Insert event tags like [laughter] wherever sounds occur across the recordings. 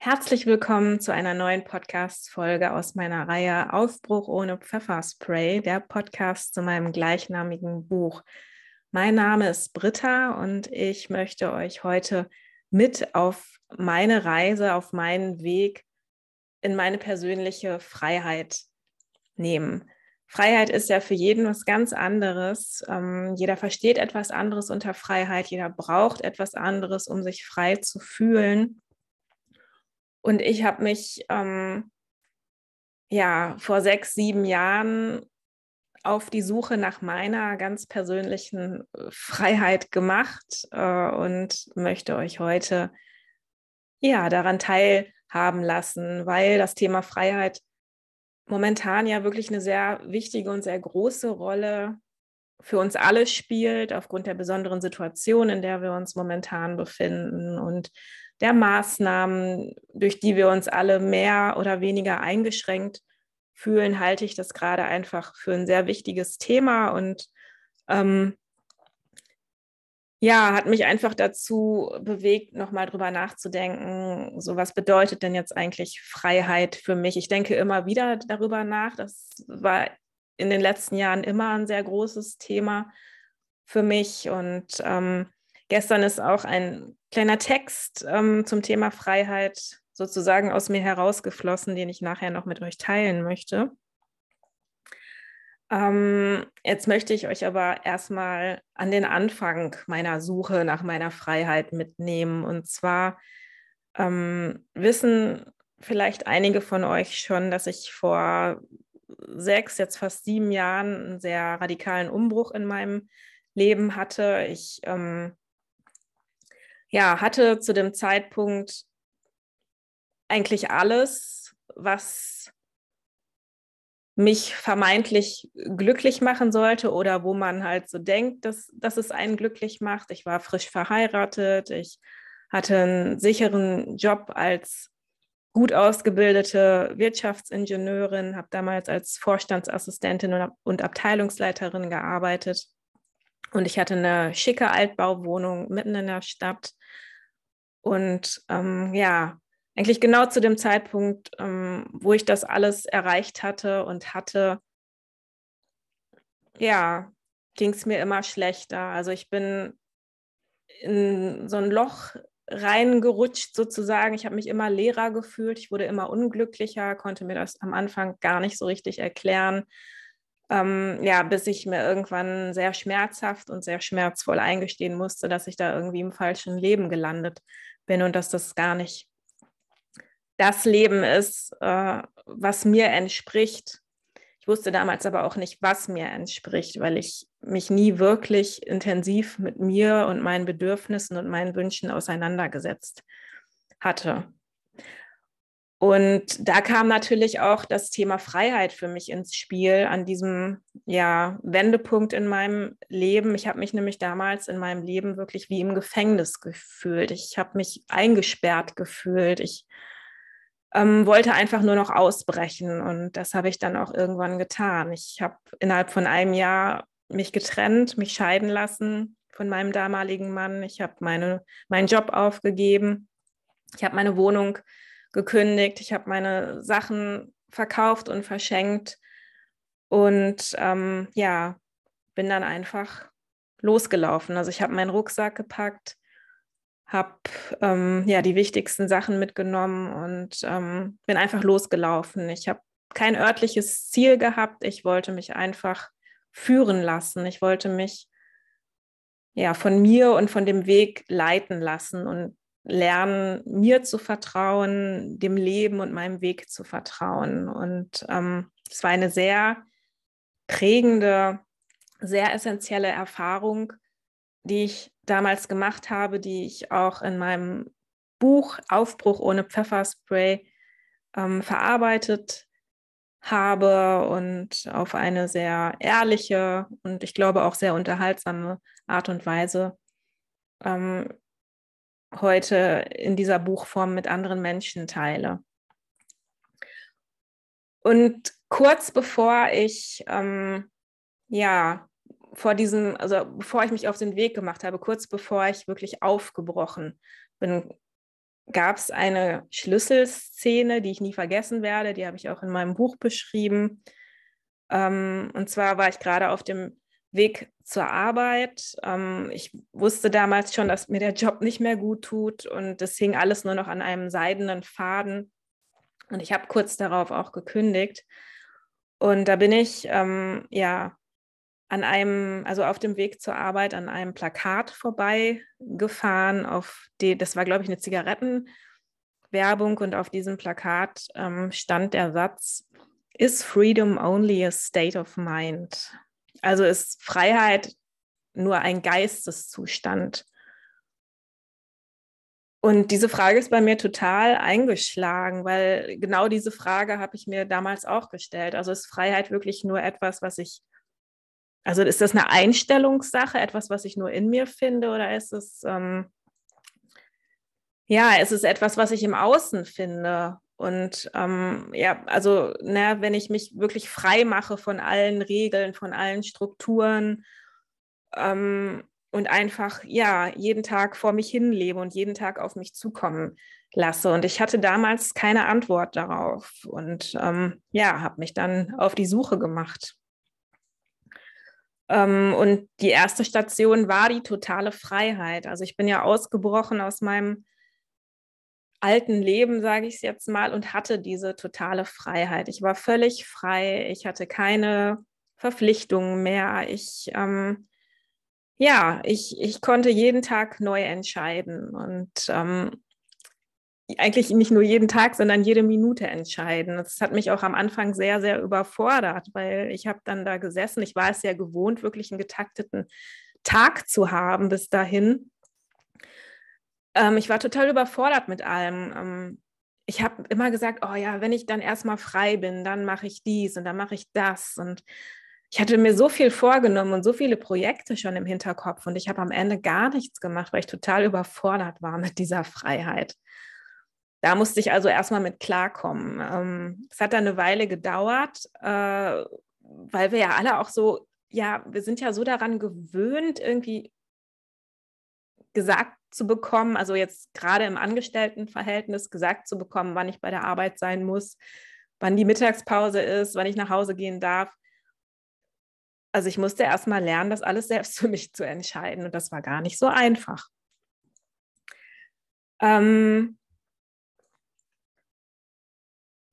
Herzlich willkommen zu einer neuen Podcast-Folge aus meiner Reihe Aufbruch ohne Pfefferspray, der Podcast zu meinem gleichnamigen Buch. Mein Name ist Britta und ich möchte euch heute mit auf meine Reise, auf meinen Weg in meine persönliche Freiheit nehmen. Freiheit ist ja für jeden was ganz anderes. Ähm, jeder versteht etwas anderes unter Freiheit, jeder braucht etwas anderes, um sich frei zu fühlen. Und ich habe mich ähm, ja vor sechs, sieben Jahren auf die Suche nach meiner ganz persönlichen äh, Freiheit gemacht äh, und möchte euch heute ja daran teilhaben lassen, weil das Thema Freiheit momentan ja wirklich eine sehr wichtige und sehr große Rolle für uns alle spielt, aufgrund der besonderen Situation, in der wir uns momentan befinden. Und der Maßnahmen, durch die wir uns alle mehr oder weniger eingeschränkt fühlen, halte ich das gerade einfach für ein sehr wichtiges Thema und ähm, ja, hat mich einfach dazu bewegt, nochmal drüber nachzudenken, so was bedeutet denn jetzt eigentlich Freiheit für mich? Ich denke immer wieder darüber nach. Das war in den letzten Jahren immer ein sehr großes Thema für mich und ähm, Gestern ist auch ein kleiner Text ähm, zum Thema Freiheit sozusagen aus mir herausgeflossen, den ich nachher noch mit euch teilen möchte. Ähm, jetzt möchte ich euch aber erstmal an den Anfang meiner Suche nach meiner Freiheit mitnehmen. Und zwar ähm, wissen vielleicht einige von euch schon, dass ich vor sechs, jetzt fast sieben Jahren einen sehr radikalen Umbruch in meinem Leben hatte. Ich ähm, ja, hatte zu dem Zeitpunkt eigentlich alles, was mich vermeintlich glücklich machen sollte oder wo man halt so denkt, dass, dass es einen glücklich macht. Ich war frisch verheiratet, ich hatte einen sicheren Job als gut ausgebildete Wirtschaftsingenieurin, habe damals als Vorstandsassistentin und Abteilungsleiterin gearbeitet. Und ich hatte eine schicke Altbauwohnung mitten in der Stadt. Und ähm, ja, eigentlich genau zu dem Zeitpunkt, ähm, wo ich das alles erreicht hatte und hatte, ja, ging es mir immer schlechter. Also ich bin in so ein Loch reingerutscht sozusagen. Ich habe mich immer leerer gefühlt. Ich wurde immer unglücklicher, konnte mir das am Anfang gar nicht so richtig erklären ähm, ja, bis ich mir irgendwann sehr schmerzhaft und sehr schmerzvoll eingestehen musste, dass ich da irgendwie im falschen Leben gelandet bin und dass das gar nicht das Leben ist, äh, was mir entspricht. Ich wusste damals aber auch nicht, was mir entspricht, weil ich mich nie wirklich intensiv mit mir und meinen Bedürfnissen und meinen Wünschen auseinandergesetzt hatte. Und da kam natürlich auch das Thema Freiheit für mich ins Spiel an diesem ja, Wendepunkt in meinem Leben. Ich habe mich nämlich damals in meinem Leben wirklich wie im Gefängnis gefühlt. Ich habe mich eingesperrt gefühlt. Ich ähm, wollte einfach nur noch ausbrechen und das habe ich dann auch irgendwann getan. Ich habe innerhalb von einem Jahr mich getrennt, mich scheiden lassen von meinem damaligen Mann. Ich habe meine, meinen Job aufgegeben. Ich habe meine Wohnung gekündigt, ich habe meine Sachen verkauft und verschenkt und ähm, ja, bin dann einfach losgelaufen. Also ich habe meinen Rucksack gepackt, habe ähm, ja die wichtigsten Sachen mitgenommen und ähm, bin einfach losgelaufen. Ich habe kein örtliches Ziel gehabt. Ich wollte mich einfach führen lassen. Ich wollte mich ja von mir und von dem Weg leiten lassen und lernen, mir zu vertrauen, dem Leben und meinem Weg zu vertrauen. Und ähm, es war eine sehr prägende, sehr essentielle Erfahrung, die ich damals gemacht habe, die ich auch in meinem Buch Aufbruch ohne Pfefferspray ähm, verarbeitet habe und auf eine sehr ehrliche und ich glaube auch sehr unterhaltsame Art und Weise ähm, heute in dieser Buchform mit anderen Menschen teile. Und kurz bevor ich, ähm, ja, vor diesem, also bevor ich mich auf den Weg gemacht habe, kurz bevor ich wirklich aufgebrochen bin, gab es eine Schlüsselszene, die ich nie vergessen werde. Die habe ich auch in meinem Buch beschrieben. Ähm, und zwar war ich gerade auf dem Weg zur Arbeit. Ähm, ich wusste damals schon, dass mir der Job nicht mehr gut tut und es hing alles nur noch an einem seidenen Faden. Und ich habe kurz darauf auch gekündigt. Und da bin ich ähm, ja an einem, also auf dem Weg zur Arbeit an einem Plakat vorbeigefahren, auf die, das war, glaube ich, eine Zigarettenwerbung und auf diesem Plakat ähm, stand der Satz, Is freedom only a state of mind? Also ist Freiheit nur ein Geisteszustand? Und diese Frage ist bei mir total eingeschlagen, weil genau diese Frage habe ich mir damals auch gestellt. Also ist Freiheit wirklich nur etwas, was ich also ist das eine Einstellungssache, etwas, was ich nur in mir finde, oder ist es, ähm, ja, ist es etwas, was ich im Außen finde? Und ähm, ja, also, ne, wenn ich mich wirklich frei mache von allen Regeln, von allen Strukturen ähm, und einfach, ja, jeden Tag vor mich hinlebe und jeden Tag auf mich zukommen lasse. Und ich hatte damals keine Antwort darauf und ähm, ja, habe mich dann auf die Suche gemacht. Ähm, und die erste Station war die totale Freiheit. Also ich bin ja ausgebrochen aus meinem alten Leben, sage ich es jetzt mal, und hatte diese totale Freiheit. Ich war völlig frei. Ich hatte keine Verpflichtungen mehr. Ich, ähm, ja, ich, ich konnte jeden Tag neu entscheiden. Und ähm, eigentlich nicht nur jeden Tag, sondern jede Minute entscheiden. Das hat mich auch am Anfang sehr, sehr überfordert, weil ich habe dann da gesessen. Ich war es ja gewohnt, wirklich einen getakteten Tag zu haben bis dahin. Ähm, ich war total überfordert mit allem. Ähm, ich habe immer gesagt, oh ja, wenn ich dann erstmal frei bin, dann mache ich dies und dann mache ich das. Und ich hatte mir so viel vorgenommen und so viele Projekte schon im Hinterkopf und ich habe am Ende gar nichts gemacht, weil ich total überfordert war mit dieser Freiheit. Da musste ich also erstmal mit klarkommen. Ähm, es hat dann eine Weile gedauert, äh, weil wir ja alle auch so, ja, wir sind ja so daran gewöhnt, irgendwie gesagt zu bekommen, also jetzt gerade im Angestelltenverhältnis gesagt zu bekommen, wann ich bei der Arbeit sein muss, wann die Mittagspause ist, wann ich nach Hause gehen darf. Also ich musste erstmal lernen, das alles selbst [laughs] für mich zu entscheiden und das war gar nicht so einfach. Ähm,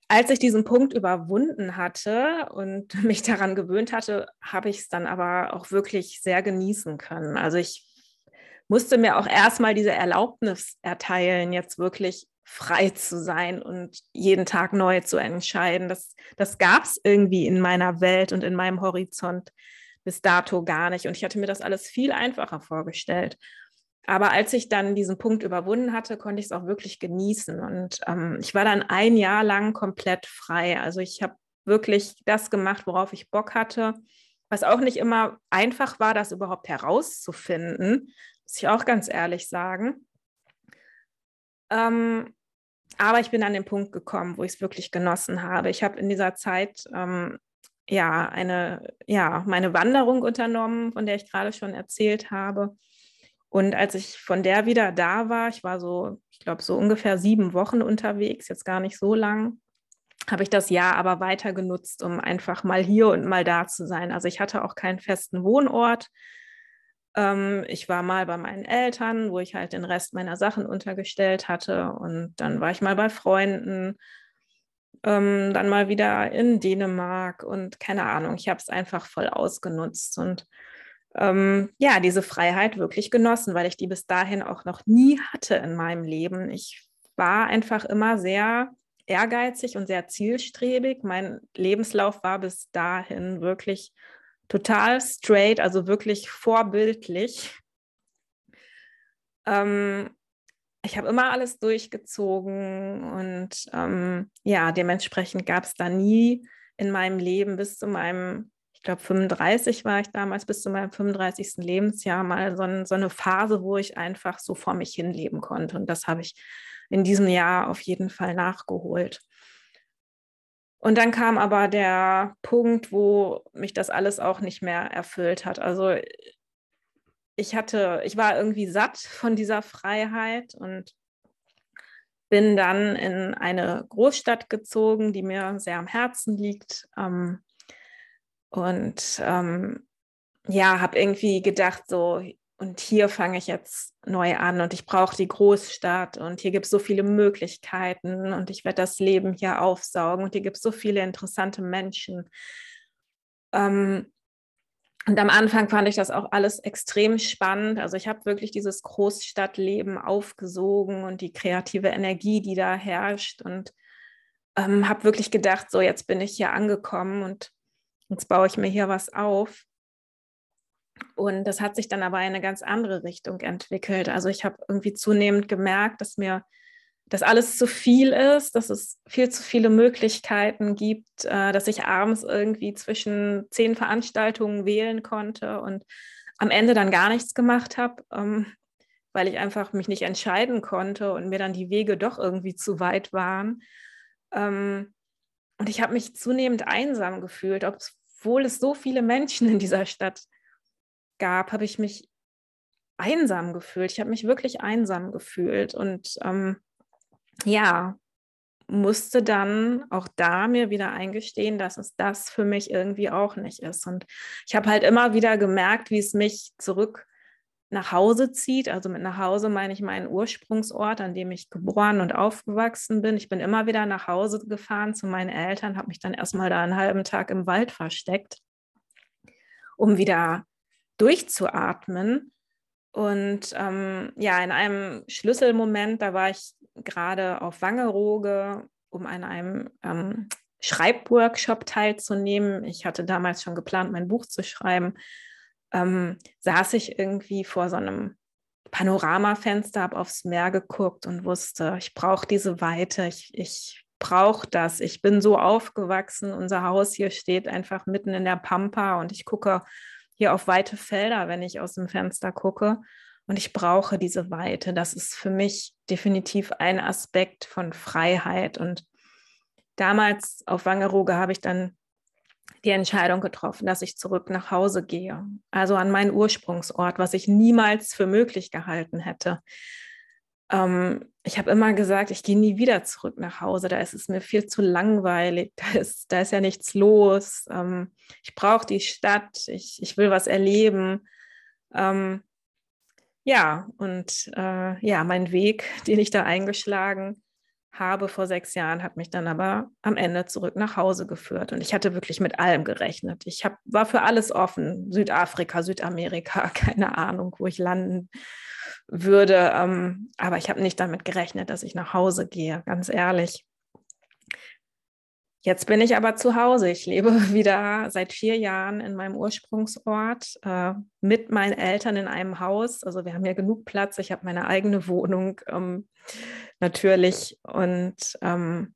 als ich diesen Punkt überwunden hatte und [laughs] mich daran gewöhnt hatte, habe ich es dann aber auch wirklich sehr genießen können. Also ich musste mir auch erstmal diese Erlaubnis erteilen, jetzt wirklich frei zu sein und jeden Tag neu zu entscheiden. Das, das gab es irgendwie in meiner Welt und in meinem Horizont bis dato gar nicht. Und ich hatte mir das alles viel einfacher vorgestellt. Aber als ich dann diesen Punkt überwunden hatte, konnte ich es auch wirklich genießen. Und ähm, ich war dann ein Jahr lang komplett frei. Also ich habe wirklich das gemacht, worauf ich Bock hatte. Was auch nicht immer einfach war, das überhaupt herauszufinden, muss ich auch ganz ehrlich sagen. Ähm, aber ich bin an den Punkt gekommen, wo ich es wirklich genossen habe. Ich habe in dieser Zeit ähm, ja eine, ja, meine Wanderung unternommen, von der ich gerade schon erzählt habe. Und als ich von der wieder da war, ich war so, ich glaube, so ungefähr sieben Wochen unterwegs, jetzt gar nicht so lang, habe ich das Jahr aber weiter genutzt, um einfach mal hier und mal da zu sein. Also ich hatte auch keinen festen Wohnort. Ähm, ich war mal bei meinen Eltern, wo ich halt den Rest meiner Sachen untergestellt hatte. Und dann war ich mal bei Freunden, ähm, dann mal wieder in Dänemark und keine Ahnung. Ich habe es einfach voll ausgenutzt und ähm, ja, diese Freiheit wirklich genossen, weil ich die bis dahin auch noch nie hatte in meinem Leben. Ich war einfach immer sehr ehrgeizig und sehr zielstrebig. Mein Lebenslauf war bis dahin wirklich total straight, also wirklich vorbildlich. Ähm, ich habe immer alles durchgezogen und ähm, ja, dementsprechend gab es da nie in meinem Leben bis zu meinem glaube 35 war ich damals bis zu meinem 35. Lebensjahr mal so, ein, so, eine Phase, wo ich einfach so vor mich hin leben konnte. Und das habe ich in diesem Jahr auf jeden Fall nachgeholt. Und dann kam aber der Punkt, wo mich das alles auch nicht mehr erfüllt hat. Also ich hatte, ich war irgendwie satt von dieser Freiheit und bin dann in eine Großstadt gezogen, die mir sehr am Herzen liegt. Ähm, und ähm, ja, habe irgendwie gedacht, so, und hier fange ich jetzt neu an und ich brauche die Großstadt und hier gibt es so viele Möglichkeiten und ich werde das Leben hier aufsaugen und hier gibt es so viele interessante Menschen. Ähm, und am Anfang fand ich das auch alles extrem spannend. Also ich habe wirklich dieses Großstadtleben aufgesogen und die kreative Energie, die da herrscht und ähm, habe wirklich gedacht, so jetzt bin ich hier angekommen und jetzt baue ich mir hier was auf. Und das hat sich dann aber in eine ganz andere Richtung entwickelt. Also ich habe irgendwie zunehmend gemerkt, dass mir das alles zu viel ist, dass es viel zu viele Möglichkeiten gibt, äh, dass ich abends irgendwie zwischen zehn Veranstaltungen wählen konnte und am Ende dann gar nichts gemacht habe, ähm, weil ich einfach mich nicht entscheiden konnte und mir dann die Wege doch irgendwie zu weit waren. Ähm, und ich habe mich zunehmend einsam gefühlt, obwohl es so viele Menschen in dieser Stadt gab, habe ich mich einsam gefühlt. Ich habe mich wirklich einsam gefühlt und ähm, ja, musste dann auch da mir wieder eingestehen, dass es das für mich irgendwie auch nicht ist. Und ich habe halt immer wieder gemerkt, wie es mich zurück nach Hause zieht. Also mit nach Hause meine ich meinen Ursprungsort, an dem ich geboren und aufgewachsen bin. Ich bin immer wieder nach Hause gefahren zu meinen Eltern, habe mich dann erstmal da einen halben Tag im Wald versteckt, um wieder durchzuatmen. Und ähm, ja, in einem Schlüsselmoment, da war ich gerade auf Wangerooge, um an einem ähm, Schreibworkshop teilzunehmen. Ich hatte damals schon geplant, mein Buch zu schreiben. Ähm, saß ich irgendwie vor so einem Panoramafenster, habe aufs Meer geguckt und wusste, ich brauche diese Weite, ich, ich brauche das. Ich bin so aufgewachsen, unser Haus hier steht einfach mitten in der Pampa und ich gucke hier auf weite Felder, wenn ich aus dem Fenster gucke. Und ich brauche diese Weite. Das ist für mich definitiv ein Aspekt von Freiheit. Und damals auf Wangerooge habe ich dann die Entscheidung getroffen, dass ich zurück nach Hause gehe, also an meinen Ursprungsort, was ich niemals für möglich gehalten hätte. Ähm, ich habe immer gesagt, ich gehe nie wieder zurück nach Hause, da ist es mir viel zu langweilig, da ist, da ist ja nichts los. Ähm, ich brauche die Stadt, ich, ich will was erleben. Ähm, ja, und äh, ja, mein Weg, [laughs] den ich da eingeschlagen habe vor sechs Jahren, hat mich dann aber am Ende zurück nach Hause geführt. Und ich hatte wirklich mit allem gerechnet. Ich hab, war für alles offen. Südafrika, Südamerika, [laughs] keine Ahnung, wo ich landen würde. Ähm, aber ich habe nicht damit gerechnet, dass ich nach Hause gehe, ganz ehrlich. Jetzt bin ich aber zu Hause. Ich lebe [laughs] wieder seit vier Jahren in meinem Ursprungsort äh, mit meinen Eltern in einem Haus. Also wir haben ja genug Platz. Ich habe meine eigene Wohnung ähm, natürlich und ähm,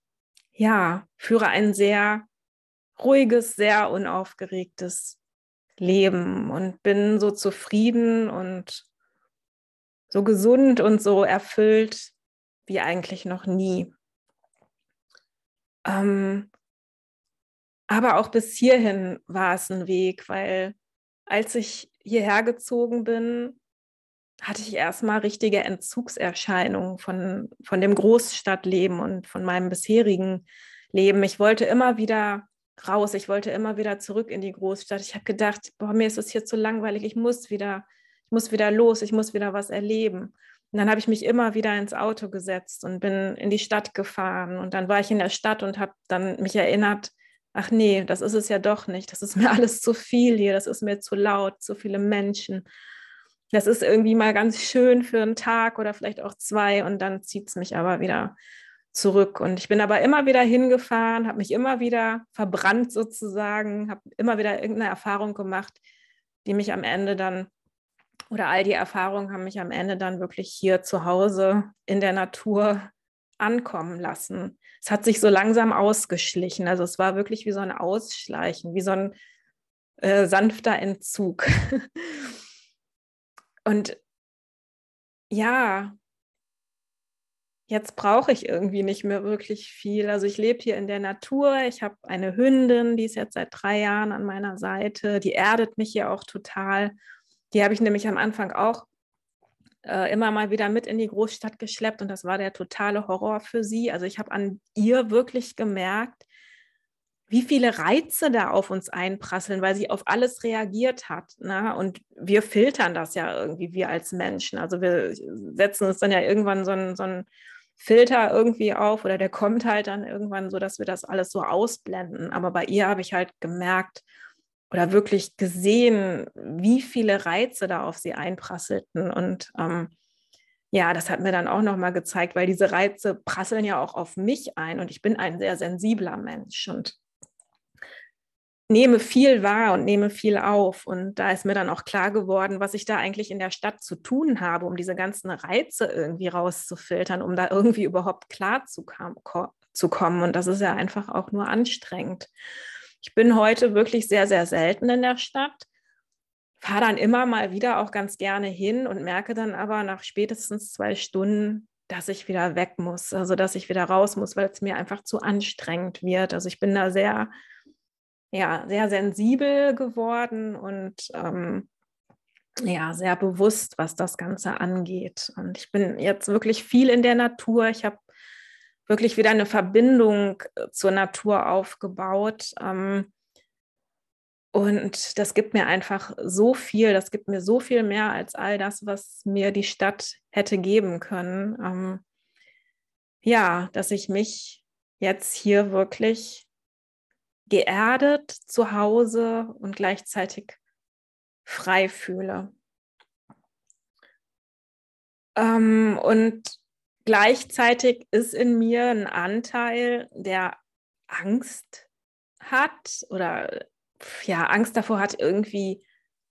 ja, führe ein sehr ruhiges, sehr unaufgeregtes Leben und bin so zufrieden und so gesund und so erfüllt wie eigentlich noch nie. Ähm, aber auch bis hierhin war es ein Weg, weil als ich hierher gezogen bin, hatte ich erstmal richtige Entzugserscheinungen von, von dem Großstadtleben und von meinem bisherigen Leben. Ich wollte immer wieder raus, ich wollte immer wieder zurück in die Großstadt. Ich habe gedacht, boah, mir ist es hier zu langweilig, ich muss wieder ich muss wieder los, ich muss wieder was erleben. Und dann habe ich mich immer wieder ins Auto gesetzt und bin in die Stadt gefahren. Und dann war ich in der Stadt und habe dann mich erinnert, ach nee, das ist es ja doch nicht. Das ist [laughs] mir alles zu viel hier, das ist mir zu laut, zu viele Menschen. Das ist irgendwie mal ganz schön für einen Tag oder vielleicht auch zwei und dann zieht es mich aber wieder zurück. Und ich bin aber immer wieder hingefahren, habe mich immer wieder verbrannt sozusagen, habe immer wieder irgendeine Erfahrung gemacht, die mich am Ende dann oder all die Erfahrungen haben mich am Ende dann wirklich hier zu Hause in der Natur ankommen lassen. Es hat sich so langsam ausgeschlichen. Also es war wirklich wie so ein Ausschleichen, wie so ein äh, sanfter Entzug. [laughs] Und ja, jetzt brauche ich irgendwie nicht mehr wirklich viel. Also ich lebe hier in der Natur. Ich habe eine Hündin, die ist jetzt seit drei Jahren an meiner Seite. Die erdet mich hier auch total. Die habe ich nämlich am Anfang auch äh, immer mal wieder mit in die Großstadt geschleppt und das war der totale Horror für sie. Also ich habe an ihr wirklich gemerkt, wie viele Reize da auf uns einprasseln, weil sie auf alles reagiert hat. Ne? Und wir filtern das ja irgendwie, wir als Menschen. Also wir setzen uns dann ja irgendwann so ein, so ein Filter irgendwie auf oder der kommt halt dann irgendwann so, dass wir das alles so ausblenden. Aber bei ihr habe ich halt gemerkt oder wirklich gesehen, wie viele Reize da auf sie einprasselten. Und ähm, ja, das hat mir dann auch nochmal gezeigt, weil diese Reize prasseln ja auch auf mich ein und ich bin ein sehr sensibler Mensch. Und nehme viel wahr und nehme viel auf. Und da ist mir dann auch klar geworden, was ich da eigentlich in der Stadt zu tun habe, um diese ganzen Reize irgendwie rauszufiltern, um da irgendwie überhaupt klar zu, zu kommen. Und das ist ja einfach auch nur anstrengend. Ich bin heute wirklich sehr, sehr selten in der Stadt, fahre dann immer mal wieder auch ganz gerne hin und merke dann aber nach spätestens zwei Stunden, dass ich wieder weg muss, also dass ich wieder raus muss, weil es mir einfach zu anstrengend wird. Also ich bin da sehr ja, sehr sensibel geworden und ähm, ja, sehr bewusst, was das Ganze angeht. Und ich bin jetzt wirklich viel in der Natur. Ich habe wirklich wieder eine Verbindung äh, zur Natur aufgebaut. Ähm, und das gibt mir einfach so viel, das gibt mir so viel mehr als all das, was mir die Stadt hätte geben können. Ähm, ja, dass ich mich jetzt hier wirklich geerdet zu Hause und gleichzeitig frei fühle. Ähm, und gleichzeitig ist in mir ein Anteil, der Angst hat oder ja, Angst davor hat, irgendwie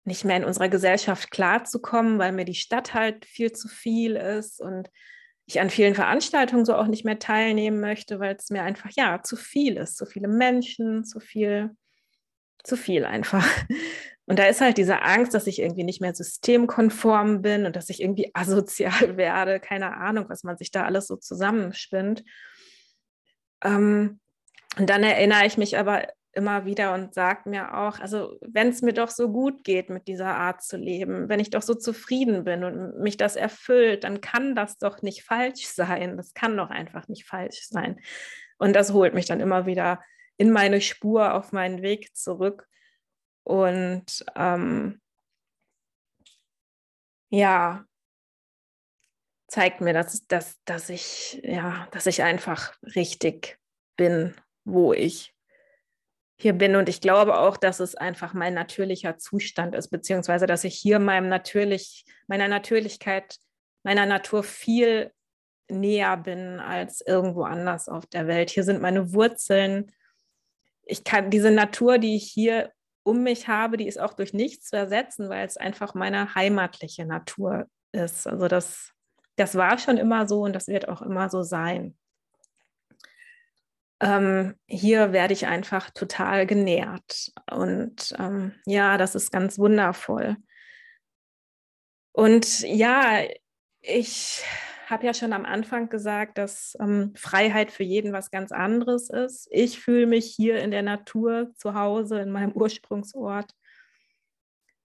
nicht mehr in unserer Gesellschaft klarzukommen, weil mir die Stadt halt viel zu viel ist und ich an vielen Veranstaltungen so auch nicht mehr teilnehmen möchte, weil es mir einfach ja zu viel ist, zu viele Menschen, zu viel, zu viel einfach. Und da ist halt diese Angst, dass ich irgendwie nicht mehr systemkonform bin und dass ich irgendwie [laughs] asozial werde. Keine Ahnung, was man sich da alles so zusammenspinnt. Ähm, und dann erinnere ich mich aber immer wieder und sagt mir auch, also wenn es mir doch so gut geht mit dieser Art zu leben, wenn ich doch so zufrieden bin und mich das erfüllt, dann kann das doch nicht falsch [laughs] sein. Das kann doch einfach nicht falsch sein. Und das holt mich dann immer wieder in meine Spur auf meinen Weg zurück. Und ähm, ja, zeigt mir, dass, dass, dass, ich, ja, dass ich einfach richtig bin, wo ich hier bin. Und ich glaube auch, dass es einfach mein natürlicher Zustand ist, beziehungsweise dass ich hier meinem natürlich, meiner Natürlichkeit, meiner Natur viel näher bin als irgendwo anders auf der Welt. Hier sind meine Wurzeln. Ich kann diese Natur, die ich hier um mich habe, die ist auch durch nichts zu ersetzen, weil es einfach meine heimatliche Natur ist. Also das, das war schon immer so und das wird auch immer so sein ähm, hier werde ich einfach total genährt. Und ähm, ja, das ist ganz wundervoll. Und ja, ich habe ja schon am Anfang gesagt, dass ähm, Freiheit für jeden was ganz anderes ist. Ich fühle mich hier in der Natur zu Hause, in meinem Ursprungsort,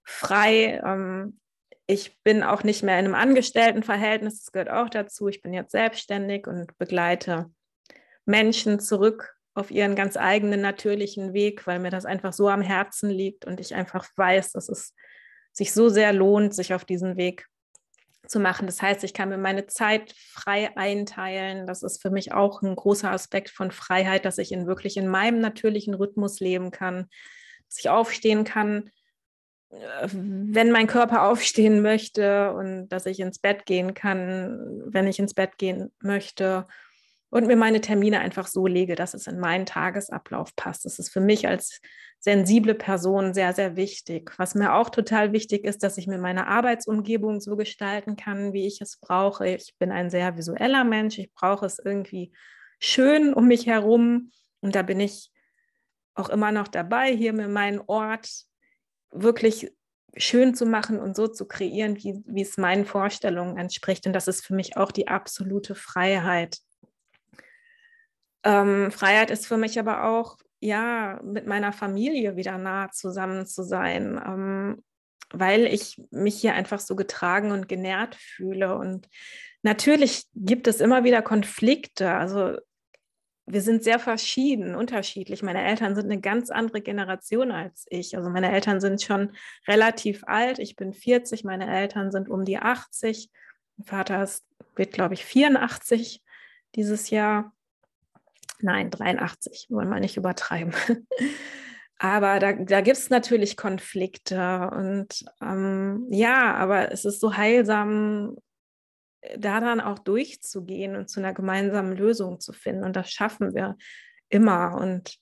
frei. Ähm, ich bin auch nicht mehr in einem Angestelltenverhältnis, das gehört auch dazu. Ich bin jetzt selbstständig und begleite Menschen zurück auf ihren ganz eigenen natürlichen Weg, weil mir das einfach so am Herzen liegt und ich einfach weiß, dass es sich so sehr lohnt, sich auf diesen Weg zu machen. Das heißt, ich kann mir meine Zeit frei einteilen. Das ist für mich auch ein großer Aspekt von Freiheit, dass ich in wirklich in meinem natürlichen Rhythmus leben kann, dass ich aufstehen kann, äh, wenn mein Körper [laughs] aufstehen möchte und dass ich ins Bett gehen kann, wenn ich ins Bett gehen möchte und mir meine Termine einfach so lege, dass es in meinen Tagesablauf passt. Das ist für mich als sensible Person sehr, sehr wichtig. Was mir auch total wichtig ist, dass ich mir meine Arbeitsumgebung so gestalten kann, wie ich es brauche. Ich bin ein sehr visueller Mensch. Ich brauche es irgendwie schön um mich herum. Und da bin ich auch immer noch dabei, hier mir meinen Ort wirklich schön zu machen und so zu kreieren, wie, wie es meinen Vorstellungen entspricht. Und das ist für mich auch die absolute Freiheit. Ähm, Freiheit ist für mich aber auch, ja, mit meiner Familie wieder nah zusammen zu sein. Ähm, weil ich mich hier einfach so getragen und genährt fühle. Und natürlich gibt es immer wieder Konflikte. Also wir sind sehr verschieden, unterschiedlich. Meine Eltern sind eine ganz andere Generation als ich. Also meine Eltern sind schon relativ alt. Ich bin 40, meine Eltern sind um die 80. Mein Vater ist, wird, glaube ich, 84 dieses Jahr. Nein, 83, wollen wir nicht übertreiben. [laughs] Aber da, da gibt es natürlich Konflikte und ähm, ja, aber es ist so heilsam, da dann auch durchzugehen und zu einer gemeinsamen Lösung zu finden. Und das schaffen wir immer und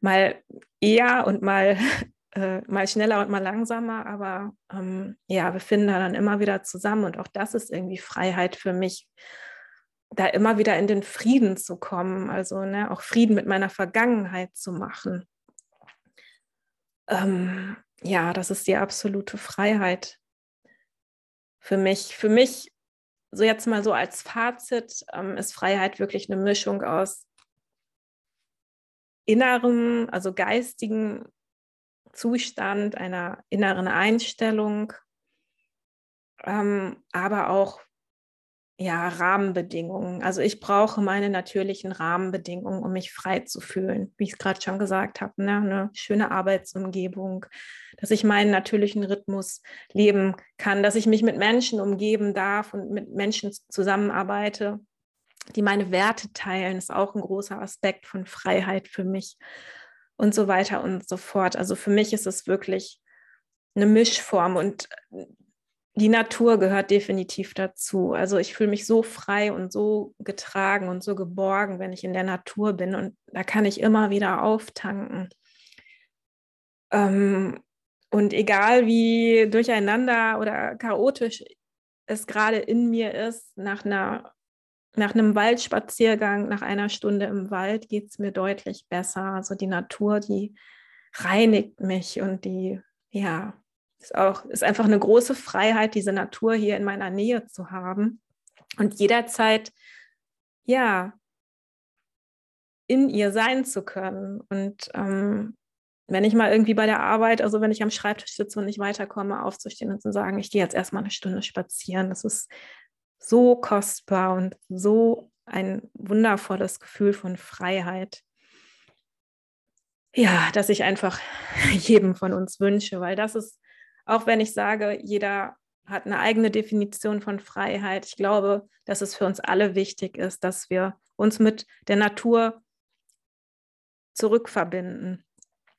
mal eher und mal, [laughs] äh, mal schneller und mal langsamer. Aber ähm, ja, wir finden da dann immer wieder zusammen. Und auch das ist irgendwie Freiheit für mich, da immer wieder in den Frieden zu kommen. Also ne, auch Frieden mit meiner Vergangenheit zu machen. Ähm, ja, das ist die absolute Freiheit für mich. Für mich, so jetzt mal so als Fazit, ähm, ist Freiheit wirklich eine Mischung aus innerem, also geistigen Zustand, einer inneren Einstellung, ähm, aber auch ja, Rahmenbedingungen. Also ich brauche meine natürlichen Rahmenbedingungen, um mich frei zu fühlen, wie ich es gerade schon gesagt habe. Ne? Eine schöne Arbeitsumgebung, dass ich meinen natürlichen Rhythmus leben kann, dass ich mich mit Menschen umgeben darf und mit Menschen zusammenarbeite, die meine Werte teilen, ist auch ein großer Aspekt von Freiheit für mich und so weiter und so fort. Also für mich ist es wirklich eine Mischform und die Natur gehört definitiv dazu. Also ich fühle mich so frei und so getragen und so geborgen, wenn ich in der Natur bin. Und da kann ich immer wieder auftanken. Ähm, und egal wie durcheinander oder chaotisch es gerade in mir ist, nach, einer, nach einem Waldspaziergang, nach einer Stunde im Wald geht es mir deutlich besser. Also die Natur, die reinigt mich und die, ja, ist auch, ist einfach eine große Freiheit, diese Natur hier in meiner Nähe zu haben und jederzeit, ja, in ihr sein zu können. Und ähm, wenn ich mal irgendwie bei der Arbeit, also wenn ich am Schreibtisch sitze und nicht weiterkomme, aufzustehen und zu sagen, ich gehe jetzt erstmal eine Stunde spazieren, das ist so kostbar und so ein wundervolles Gefühl von Freiheit. Ja, dass ich einfach [laughs] jedem von uns wünsche, weil das ist auch wenn ich sage, jeder hat eine eigene Definition von Freiheit. Ich glaube, dass es für uns alle wichtig ist, dass wir uns mit der Natur zurückverbinden,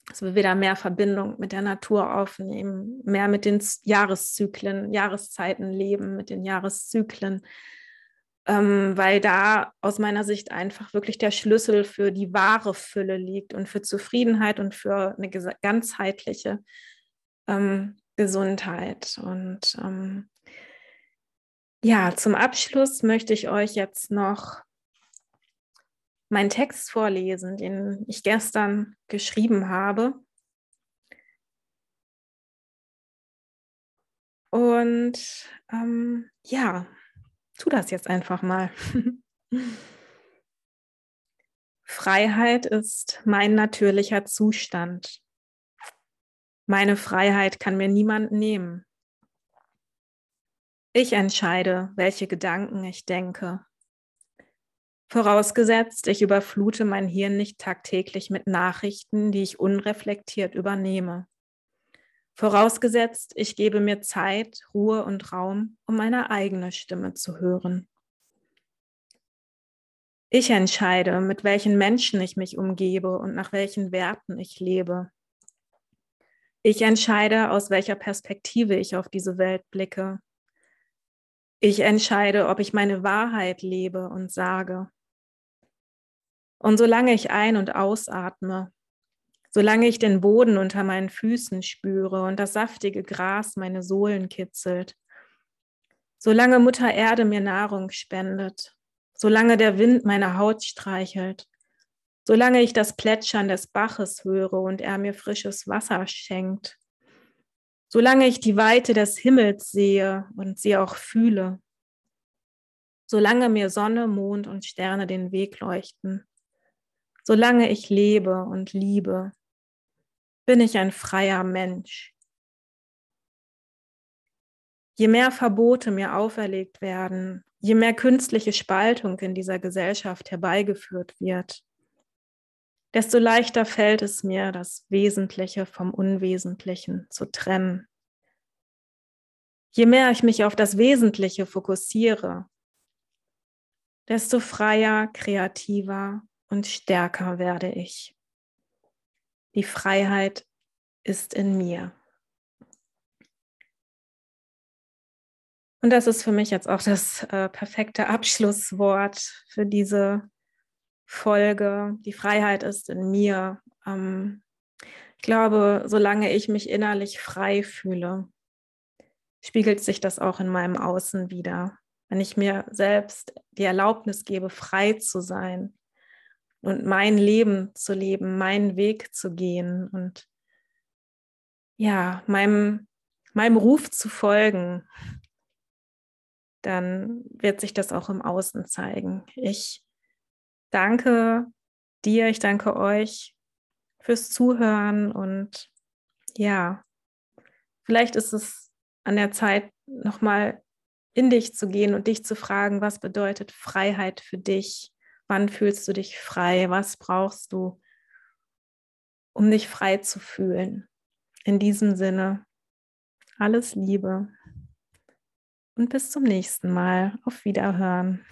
dass wir wieder mehr Verbindung mit der Natur aufnehmen, mehr mit den Jahreszyklen, Jahreszeiten leben, mit den Jahreszyklen, ähm, weil da aus meiner Sicht einfach wirklich der Schlüssel für die wahre Fülle liegt und für Zufriedenheit und für eine ganzheitliche ähm, Gesundheit. Und ähm, ja, zum Abschluss möchte ich euch jetzt noch meinen Text vorlesen, den ich gestern geschrieben habe. Und ähm, ja, tu das jetzt einfach mal. [laughs] Freiheit ist mein natürlicher Zustand. Meine Freiheit kann mir niemand nehmen. Ich entscheide, welche Gedanken ich denke. Vorausgesetzt, ich überflute mein Hirn nicht tagtäglich mit Nachrichten, die ich unreflektiert übernehme. Vorausgesetzt, ich gebe mir Zeit, Ruhe und Raum, um meine eigene Stimme zu hören. Ich entscheide, mit welchen Menschen ich mich umgebe und nach welchen Werten ich lebe. Ich entscheide, aus welcher Perspektive ich auf diese Welt blicke. Ich entscheide, ob ich meine Wahrheit lebe und sage. Und solange ich ein- und ausatme, solange ich den Boden unter meinen Füßen spüre und das saftige Gras meine Sohlen kitzelt, solange Mutter Erde mir Nahrung spendet, solange der Wind meine Haut streichelt, solange ich das Plätschern des Baches höre und er mir frisches Wasser schenkt, solange ich die Weite des Himmels sehe und sie auch fühle, solange mir Sonne, Mond und Sterne den Weg leuchten, solange ich lebe und liebe, bin ich ein freier Mensch. Je mehr Verbote mir auferlegt werden, je mehr künstliche Spaltung in dieser Gesellschaft herbeigeführt wird, desto leichter fällt es mir, das Wesentliche vom Unwesentlichen zu trennen. Je mehr ich mich auf das Wesentliche fokussiere, desto freier, kreativer und stärker werde ich. Die Freiheit ist in mir. Und das ist für mich jetzt auch das äh, perfekte Abschlusswort für diese Folge. Die Freiheit ist in mir. Ähm, ich glaube, solange ich mich innerlich frei fühle, spiegelt sich das auch in meinem Außen wieder. Wenn ich mir selbst die Erlaubnis gebe, frei zu sein und mein Leben zu leben, meinen Weg zu gehen und ja, meinem, meinem Ruf zu folgen, dann wird sich das auch im Außen zeigen. Ich danke dir, ich danke euch fürs Zuhören und ja, vielleicht ist es an der Zeit, nochmal in dich zu gehen und dich zu fragen, was bedeutet Freiheit für dich? Wann fühlst du dich frei? Was brauchst du, um dich frei zu fühlen? In diesem Sinne, alles Liebe und bis zum nächsten Mal. Auf Wiederhören.